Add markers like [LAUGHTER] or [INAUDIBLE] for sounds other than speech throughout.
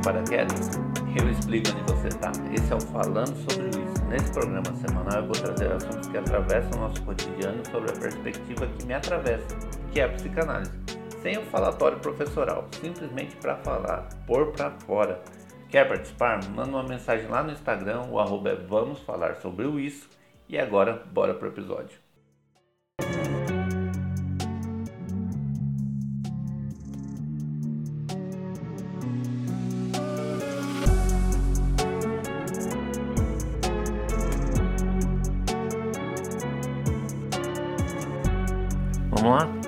De paraquedas? Eu explico onde você está. Esse é o Falando sobre isso. Nesse programa semanal eu vou trazer assuntos que atravessam o nosso cotidiano sobre a perspectiva que me atravessa, que é a psicanálise. Sem o falatório professoral, simplesmente para falar, pôr para fora. Quer participar? Manda uma mensagem lá no Instagram, o arroba é Vamos Falar Sobre o Isso. E agora, bora pro episódio.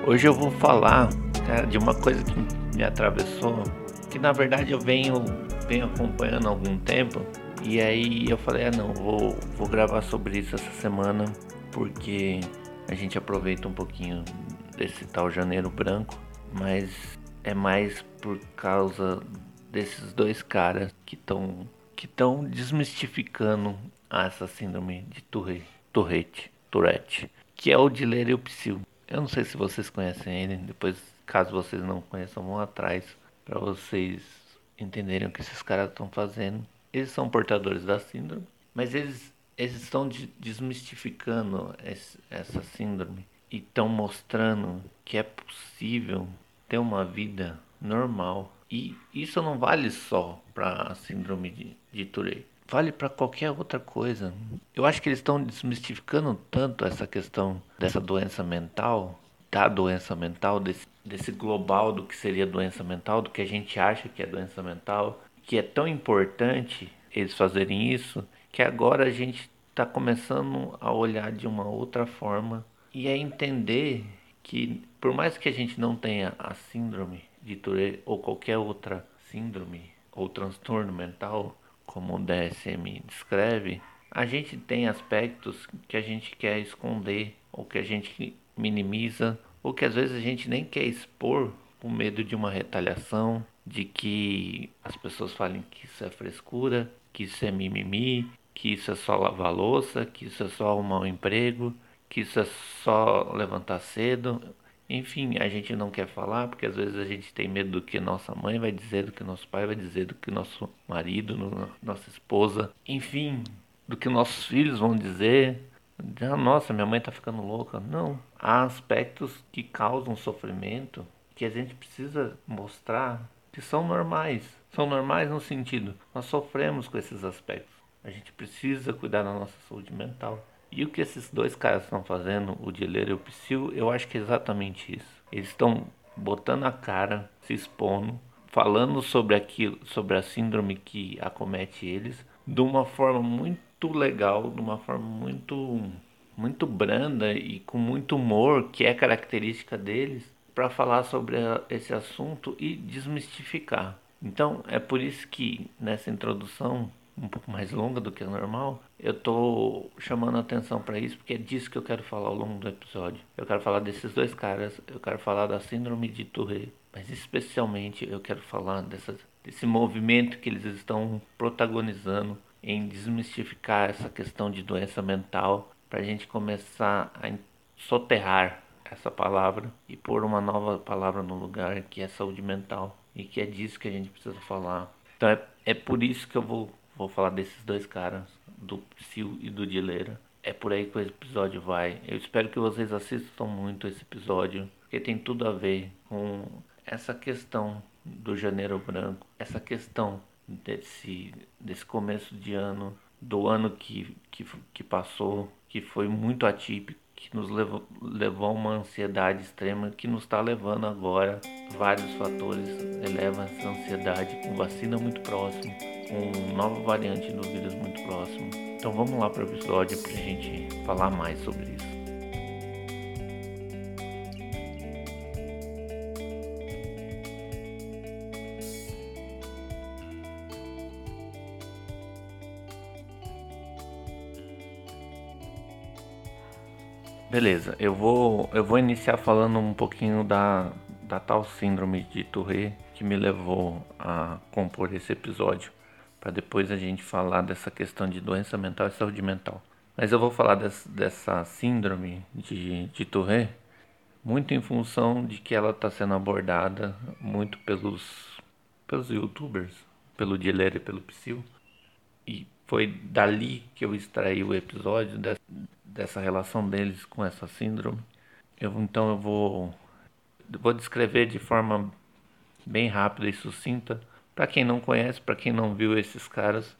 Hoje eu vou falar cara, de uma coisa que me atravessou, que na verdade eu venho, venho acompanhando há algum tempo. E aí eu falei, ah não, vou, vou gravar sobre isso essa semana, porque a gente aproveita um pouquinho desse tal janeiro branco, mas é mais por causa desses dois caras que estão que estão desmistificando essa síndrome de Tourette, Tourette, que é o de ler e o psil. Eu não sei se vocês conhecem ele, depois, caso vocês não conheçam, vão atrás para vocês entenderem o que esses caras estão fazendo. Eles são portadores da síndrome, mas eles, eles estão de, desmistificando esse, essa síndrome e estão mostrando que é possível ter uma vida normal. E isso não vale só para a síndrome de, de Tourette vale para qualquer outra coisa. Eu acho que eles estão desmistificando tanto essa questão dessa doença mental, da doença mental, desse, desse global do que seria doença mental, do que a gente acha que é doença mental, que é tão importante eles fazerem isso, que agora a gente está começando a olhar de uma outra forma e a entender que por mais que a gente não tenha a síndrome de Tourette ou qualquer outra síndrome ou transtorno mental, como o DSM descreve, a gente tem aspectos que a gente quer esconder, ou que a gente minimiza, ou que às vezes a gente nem quer expor com medo de uma retaliação, de que as pessoas falem que isso é frescura, que isso é mimimi, que isso é só lavar louça, que isso é só um emprego, que isso é só levantar cedo. Enfim, a gente não quer falar porque às vezes a gente tem medo do que nossa mãe vai dizer, do que nosso pai vai dizer, do que nosso marido, nossa esposa, enfim, do que nossos filhos vão dizer. Ah, nossa, minha mãe tá ficando louca. Não, há aspectos que causam sofrimento que a gente precisa mostrar que são normais. São normais no sentido, nós sofremos com esses aspectos. A gente precisa cuidar da nossa saúde mental. E o que esses dois caras estão fazendo, o Dileiro e o Psyu, eu acho que é exatamente isso. Eles estão botando a cara, se expondo, falando sobre aquilo, sobre a síndrome que acomete eles, de uma forma muito legal, de uma forma muito muito branda e com muito humor, que é característica deles, para falar sobre esse assunto e desmistificar. Então, é por isso que nessa introdução um pouco mais longa do que a normal, eu tô chamando a atenção para isso porque é disso que eu quero falar ao longo do episódio. Eu quero falar desses dois caras, eu quero falar da síndrome de Tourette, mas especialmente eu quero falar dessa, desse movimento que eles estão protagonizando em desmistificar essa questão de doença mental para a gente começar a soterrar essa palavra e pôr uma nova palavra no lugar que é saúde mental e que é disso que a gente precisa falar. Então é, é por isso que eu vou Vou falar desses dois caras, do Sil e do Dileira. É por aí que o episódio vai. Eu espero que vocês assistam muito esse episódio, porque tem tudo a ver com essa questão do janeiro branco, essa questão desse, desse começo de ano, do ano que, que, que passou, que foi muito atípico, que nos levou, levou a uma ansiedade extrema, que nos está levando agora. Vários fatores elevam essa ansiedade, com vacina muito próximo, com nova variante do vírus muito próximo. Então vamos lá para o episódio para a gente falar mais sobre isso. Beleza, eu vou, eu vou iniciar falando um pouquinho da, da tal síndrome de Tourette que me levou a compor esse episódio, para depois a gente falar dessa questão de doença mental e saúde mental. Mas eu vou falar des, dessa síndrome de, de Tourette muito em função de que ela está sendo abordada muito pelos, pelos youtubers, pelo Dileira e pelo Psyll. E foi dali que eu extraí o episódio de, dessa relação deles com essa síndrome. Eu, então eu vou, vou descrever de forma bem rápida e sucinta para quem não conhece, para quem não viu esses caras.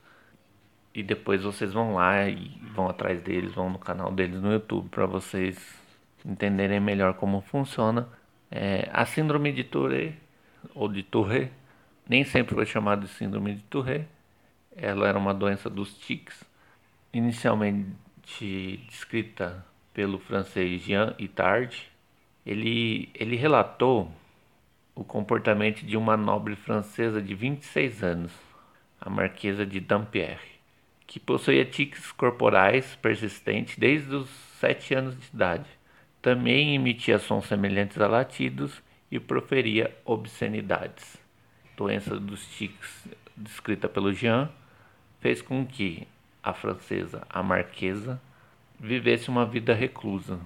E depois vocês vão lá e vão atrás deles, vão no canal deles no YouTube para vocês entenderem melhor como funciona. É, a síndrome de Tourette ou de Tourette nem sempre foi chamada de síndrome de Tourette. Ela era uma doença dos tics, inicialmente descrita pelo francês Jean Itard. Ele, ele relatou o comportamento de uma nobre francesa de 26 anos, a Marquesa de Dampierre, que possuía tiques corporais persistentes desde os 7 anos de idade. Também emitia sons semelhantes a latidos e proferia obscenidades. Doença dos tiques, descrita pelo Jean, fez com que a francesa, a marquesa, vivesse uma vida reclusa.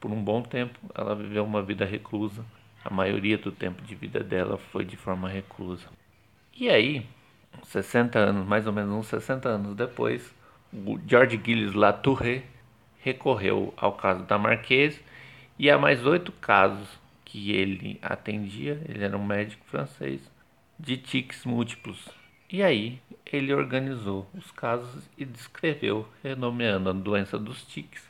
Por um bom tempo, ela viveu uma vida reclusa. A maioria do tempo de vida dela foi de forma reclusa. E aí, 60 anos, mais ou menos uns 60 anos depois, o George Gilles Latouré recorreu ao caso da Marquesa e a mais oito casos que ele atendia, ele era um médico francês, de tics múltiplos. E aí ele organizou os casos e descreveu, renomeando a doença dos tics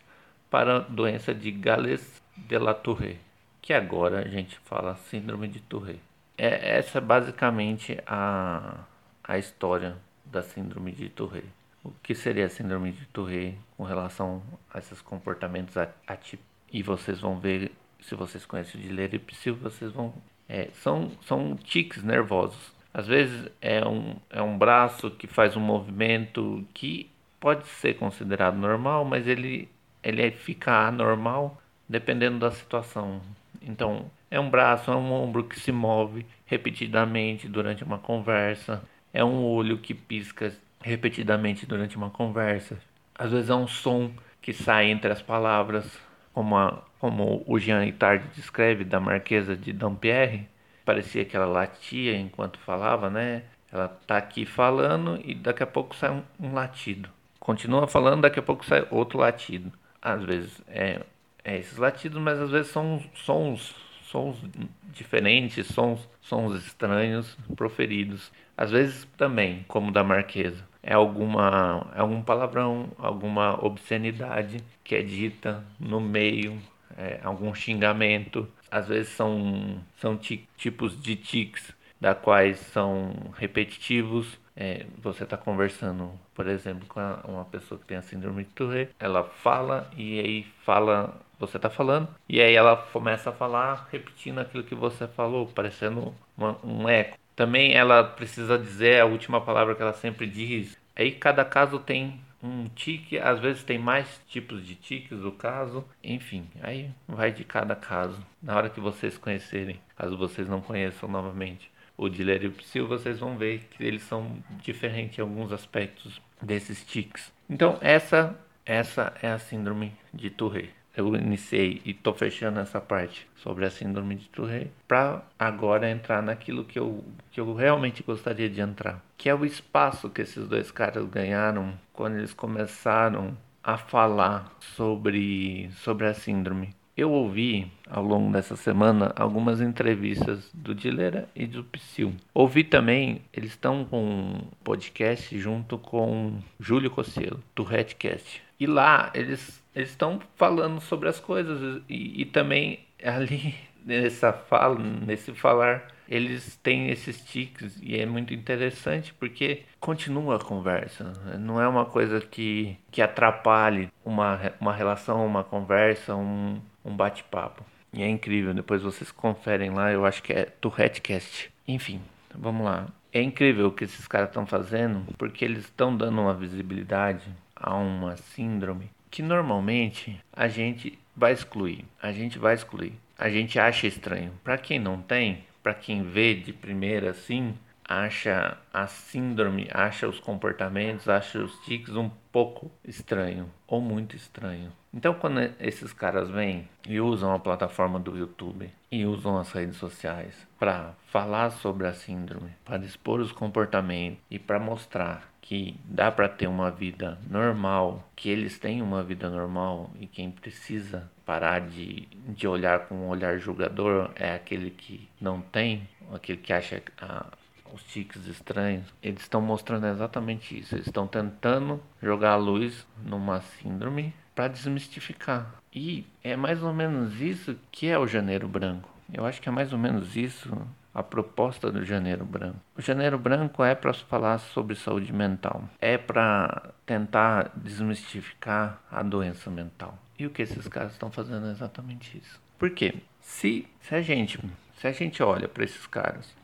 para a doença de Gales de la Tourette, que agora a gente fala síndrome de Tourette. É, essa é basicamente a, a história da síndrome de Tourette. O que seria a síndrome de Tourette com relação a esses comportamentos atípicos? E vocês vão ver, se vocês conhecem de leripsil, vocês vão... É, são, são tiques nervosos às vezes é um, é um braço que faz um movimento que pode ser considerado normal, mas ele, ele fica anormal dependendo da situação. Então, é um braço, é um ombro que se move repetidamente durante uma conversa, é um olho que pisca repetidamente durante uma conversa. Às vezes é um som que sai entre as palavras, como, a, como o Jean Itard descreve da Marquesa de Dampierre, parecia que ela latia enquanto falava, né? Ela tá aqui falando e daqui a pouco sai um, um latido. Continua falando, daqui a pouco sai outro latido. Às vezes é, é esses latidos, mas às vezes são sons, sons diferentes, sons, sons estranhos proferidos. Às vezes também, como da Marquesa, é alguma é algum palavrão, alguma obscenidade que é dita no meio, é, algum xingamento, às vezes são, são tipos de tics da quais são repetitivos. É, você está conversando, por exemplo, com uma pessoa que tem a síndrome de Tourette, ela fala e aí fala, você está falando, e aí ela começa a falar repetindo aquilo que você falou, parecendo uma, um eco. Também ela precisa dizer a última palavra que ela sempre diz. Aí cada caso tem um tique, às vezes tem mais tipos de tiques o caso, enfim, aí vai de cada caso. Na hora que vocês conhecerem, caso vocês não conheçam novamente o Diller e o Psyll, vocês vão ver que eles são diferentes em alguns aspectos desses tiques. Então, essa essa é a síndrome de Tourette eu iniciei e estou fechando essa parte sobre a síndrome de Tourette para agora entrar naquilo que eu, que eu realmente gostaria de entrar, que é o espaço que esses dois caras ganharam quando eles começaram a falar sobre, sobre a síndrome. Eu ouvi ao longo dessa semana algumas entrevistas do Dilera e do Psyll. Ouvi também, eles estão com um podcast junto com Júlio Cossielo, do Redcast. E lá eles estão falando sobre as coisas e, e também [LAUGHS] ali nessa fala, nesse falar, eles têm esses tiques e é muito interessante porque continua a conversa. Não é uma coisa que, que atrapalhe uma, uma relação, uma conversa, um, um bate-papo. E é incrível, depois vocês conferem lá, eu acho que é Tourettecast. Enfim, vamos lá. É incrível o que esses caras estão fazendo, porque eles estão dando uma visibilidade a uma síndrome que normalmente a gente vai excluir. A gente vai excluir. A gente acha estranho. Para quem não tem, para quem vê de primeira assim, acha a síndrome, acha os comportamentos, acha os tics um pouco estranho ou muito estranho. Então, quando esses caras vêm e usam a plataforma do YouTube e usam as redes sociais para falar sobre a síndrome, para expor os comportamentos e para mostrar que dá para ter uma vida normal, que eles têm uma vida normal e quem precisa parar de, de olhar com um olhar julgador é aquele que não tem, aquele que acha a, os tiques estranhos, eles estão mostrando exatamente isso. Eles estão tentando jogar a luz numa síndrome para desmistificar. E é mais ou menos isso que é o Janeiro Branco. Eu acho que é mais ou menos isso a proposta do Janeiro Branco. O Janeiro Branco é para falar sobre saúde mental, é para tentar desmistificar a doença mental. E o que esses caras estão fazendo é exatamente isso. Por quê? Se, se a gente se a gente olha para esses caras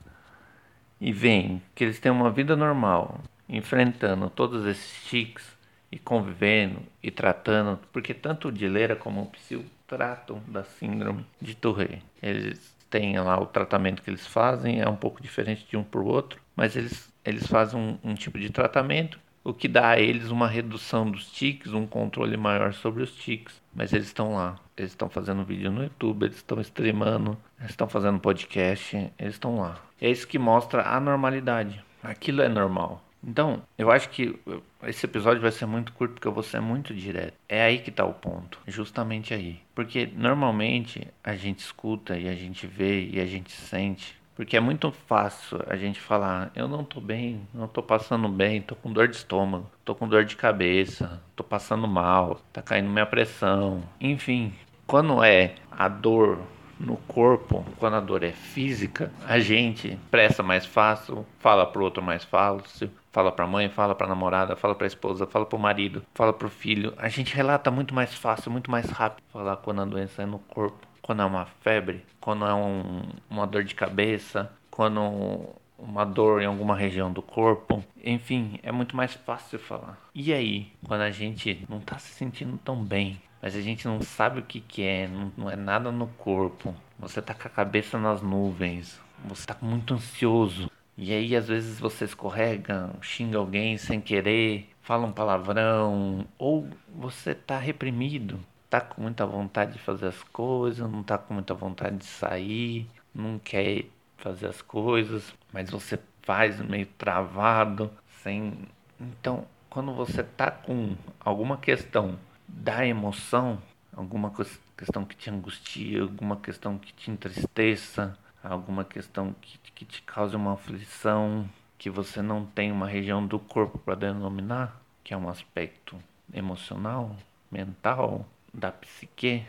e vê que eles têm uma vida normal, enfrentando todos esses tics e convivendo e tratando, porque tanto o Dileira como o Psyu tratam da síndrome de Tourette. Eles têm lá o tratamento que eles fazem, é um pouco diferente de um para o outro, mas eles, eles fazem um, um tipo de tratamento o que dá a eles uma redução dos tics, um controle maior sobre os tics. Mas eles estão lá, eles estão fazendo vídeo no YouTube, eles estão streamando, eles estão fazendo podcast, eles estão lá. É isso que mostra a normalidade. Aquilo é normal. Então, eu acho que esse episódio vai ser muito curto porque eu vou ser muito direto. É aí que está o ponto, justamente aí. Porque normalmente a gente escuta e a gente vê e a gente sente. Porque é muito fácil a gente falar, eu não tô bem, não tô passando bem, tô com dor de estômago, tô com dor de cabeça, tô passando mal, tá caindo minha pressão. Enfim, quando é a dor no corpo, quando a dor é física, a gente pressa mais fácil, fala pro outro mais fácil, fala pra mãe, fala pra namorada, fala pra esposa, fala pro marido, fala pro filho. A gente relata muito mais fácil, muito mais rápido falar quando a doença é no corpo, quando é uma febre, quando é um, uma dor de cabeça, quando uma dor em alguma região do corpo. Enfim, é muito mais fácil falar. E aí, quando a gente não tá se sentindo tão bem, mas a gente não sabe o que, que é, não, não é nada no corpo. Você tá com a cabeça nas nuvens, você tá muito ansioso. E aí às vezes você escorrega, xinga alguém sem querer, fala um palavrão, ou você tá reprimido, tá com muita vontade de fazer as coisas, não tá com muita vontade de sair, não quer fazer as coisas, mas você faz meio travado, sem. Então, quando você tá com alguma questão da emoção, alguma questão que te angustia, alguma questão que te entristeça, alguma questão que, que te cause uma aflição, que você não tem uma região do corpo para denominar, que é um aspecto emocional, mental, da psique,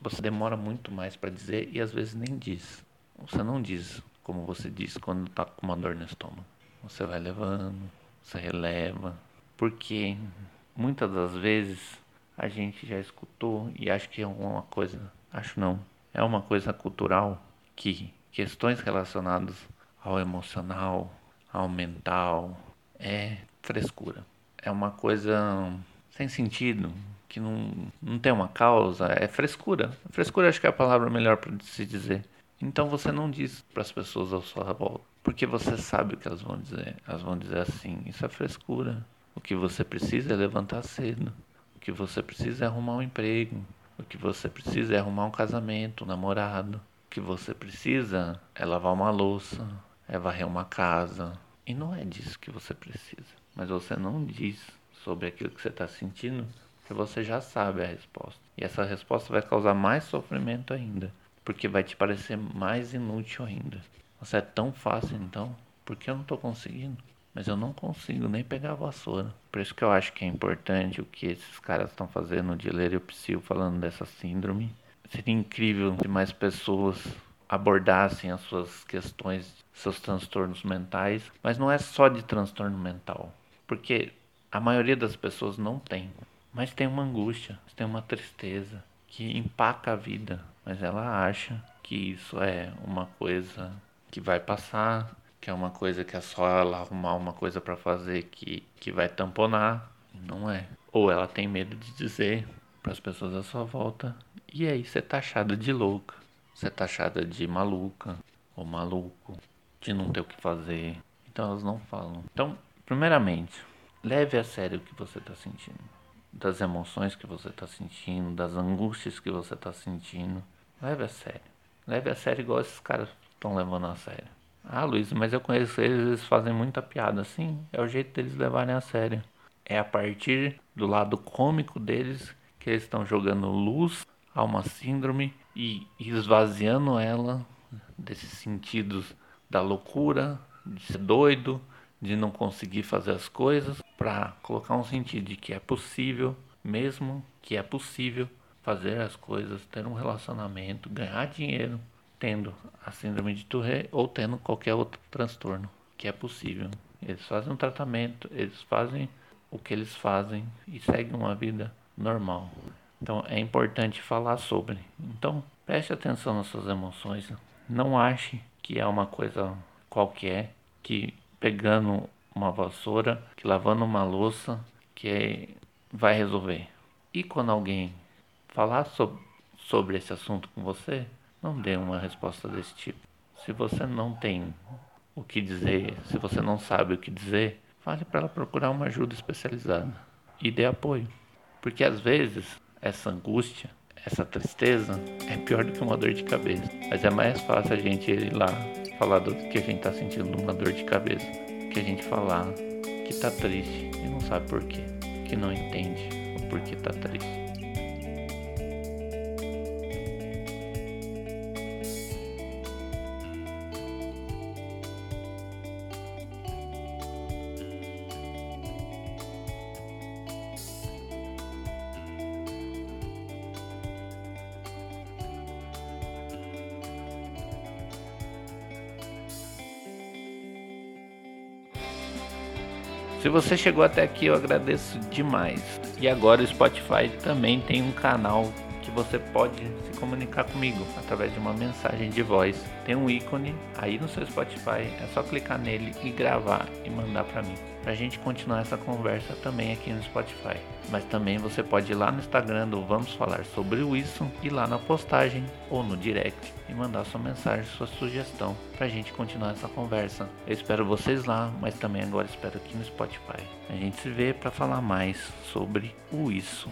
você demora muito mais para dizer e às vezes nem diz. Você não diz como você diz quando está com uma dor no estômago. Você vai levando, você releva, porque muitas das vezes a gente já escutou e acho que é uma coisa, acho não, é uma coisa cultural que questões relacionadas ao emocional, ao mental, é frescura. É uma coisa sem sentido, que não, não tem uma causa, é frescura. Frescura acho que é a palavra melhor para se dizer. Então você não diz para as pessoas à sua volta, porque você sabe o que elas vão dizer. Elas vão dizer assim: isso é frescura. O que você precisa é levantar cedo que você precisa é arrumar um emprego. O que você precisa é arrumar um casamento, um namorado. O que você precisa é lavar uma louça, é varrer uma casa. E não é disso que você precisa. Mas você não diz sobre aquilo que você está sentindo, porque você já sabe a resposta. E essa resposta vai causar mais sofrimento ainda, porque vai te parecer mais inútil ainda. Você é tão fácil então, por que eu não estou conseguindo? Mas eu não consigo nem pegar a vassoura. Por isso que eu acho que é importante o que esses caras estão fazendo de ler o psil falando dessa síndrome. Seria incrível se mais pessoas abordassem as suas questões, seus transtornos mentais, mas não é só de transtorno mental, porque a maioria das pessoas não tem, mas tem uma angústia, tem uma tristeza que empaca a vida, mas ela acha que isso é uma coisa que vai passar, que é uma coisa que é só ela arrumar uma coisa para fazer que, que vai tamponar. Não é. Ou ela tem medo de dizer para as pessoas à sua volta. E aí você é taxada de louca. Você é taxada de maluca ou maluco. De não ter o que fazer. Então elas não falam. Então, primeiramente, leve a sério o que você está sentindo. Das emoções que você está sentindo, das angústias que você está sentindo. Leve a sério. Leve a sério igual esses caras estão levando a sério. Ah, Luiz, mas eu conheço eles, eles fazem muita piada. Sim, é o jeito deles levarem a sério. É a partir do lado cômico deles que eles estão jogando luz a uma síndrome e esvaziando ela desses sentidos da loucura, de ser doido, de não conseguir fazer as coisas, para colocar um sentido de que é possível, mesmo que é possível fazer as coisas, ter um relacionamento, ganhar dinheiro, tendo a síndrome de Tourette ou tendo qualquer outro transtorno, que é possível. Eles fazem um tratamento, eles fazem o que eles fazem e seguem uma vida normal. Então é importante falar sobre. Então preste atenção nas suas emoções. Não ache que é uma coisa qualquer, que pegando uma vassoura, que lavando uma louça, que vai resolver. E quando alguém falar sobre, sobre esse assunto com você, não dê uma resposta desse tipo. Se você não tem o que dizer, se você não sabe o que dizer, fale para ela procurar uma ajuda especializada e dê apoio. Porque às vezes essa angústia, essa tristeza é pior do que uma dor de cabeça. Mas é mais fácil a gente ir lá falar do que a gente está sentindo uma dor de cabeça, que a gente falar que está triste e não sabe por quê, que não entende o porquê está triste. Se você chegou até aqui, eu agradeço demais. E agora o Spotify também tem um canal que você pode se comunicar comigo através de uma mensagem de voz. Tem um ícone aí no seu Spotify, é só clicar nele e gravar e mandar para mim. Pra gente continuar essa conversa também aqui no Spotify. Mas também você pode ir lá no Instagram do Vamos Falar sobre isso e lá na postagem ou no direct e mandar sua mensagem, sua sugestão pra gente continuar essa conversa. Eu espero vocês lá, mas também agora espero aqui no Spotify. A gente se vê para falar mais sobre o isso.